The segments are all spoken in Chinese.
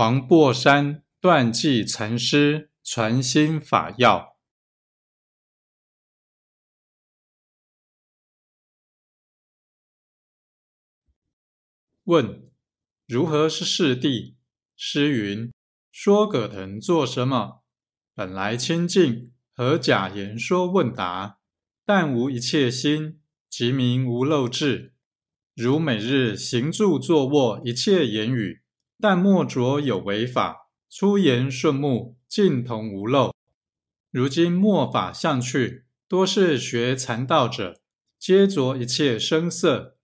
黄檗山断际禅师传心法要。问：如何是世谛？诗云：说葛藤做什么？本来清净，何假言说问答？但无一切心，即名无漏智。如每日行住坐卧一切言语，但莫着有为法，出言顺目，尽同无漏。如今末法相去，多是学禅道者，皆着一切声色，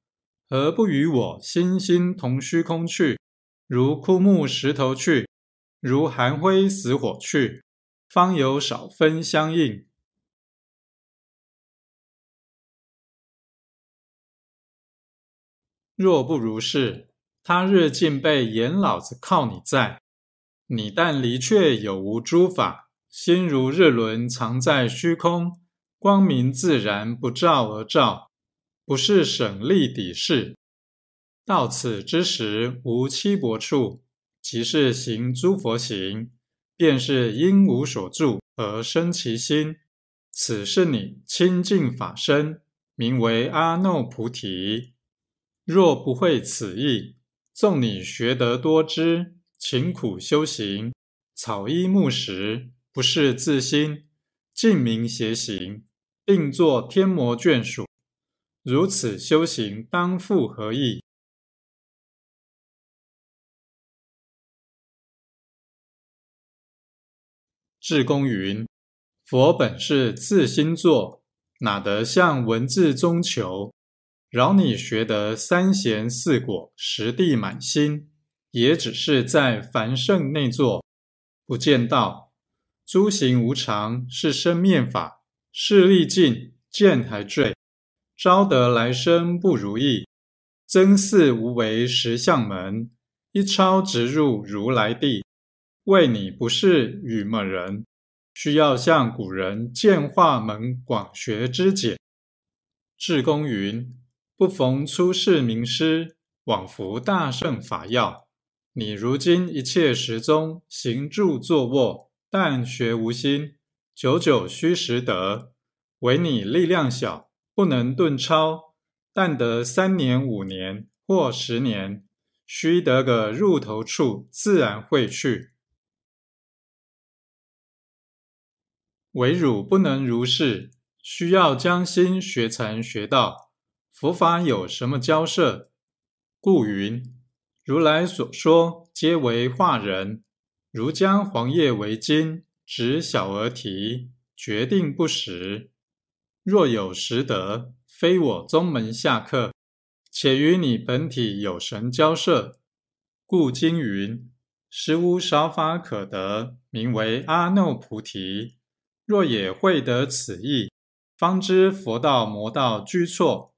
何不与我心心同虚空去？如枯木石头去，如寒灰死火去，方有少分相应。若不如是，他日竟被严老子靠你在。你但离却有无诸法，心如日轮藏在虚空，光明自然不照而照，不是省力抵事。到此之时，无七薄处，即是行诸佛行，便是因无所住而生其心。此是你清净法身，名为阿耨菩提。若不会此意，纵你学得多知，勤苦修行，草衣木食，不是自心，净明邪行，定作天魔眷属。如此修行，当复何益？智公云：佛本是自心作，哪得向文字中求？饶你学得三贤四果，十地满心，也只是在凡圣内坐，不见道。诸行无常，是生灭法，势力尽，见还坠，招得来生不如意。真似无为实相门，一超直入如来地。为你不是愚昧人，需要向古人见化门广学之解。智公云。不逢出世名师，往服大圣法要。你如今一切时中行住坐卧，但学无心，久久虚实得。唯你力量小，不能顿超，但得三年五年或十年，须得个入头处，自然会去。唯汝不能如是，需要将心学禅学道。佛法有什么交涉？故云：如来所说，皆为化人。如将黄叶为金，指小儿提，决定不实。若有实得，非我宗门下客，且与你本体有神交涉。故经云：实无少法可得，名为阿耨菩提。若也会得此意，方知佛道魔道居错。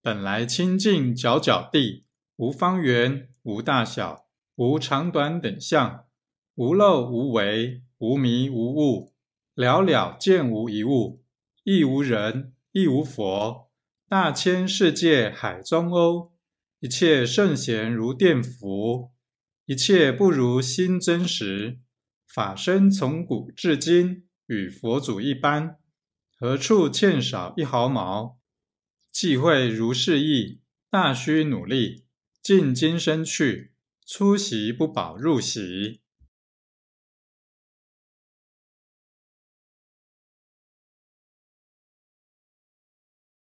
本来清净皎皎地，无方圆，无大小，无长短等相，无漏无为，无迷无悟，了了见无一物，亦无人，亦无佛。大千世界海中欧，一切圣贤如电伏，一切不如心真实。法身从古至今，与佛祖一般，何处欠少一毫毛？既会如是意，大须努力，尽今生去，出席不保入席。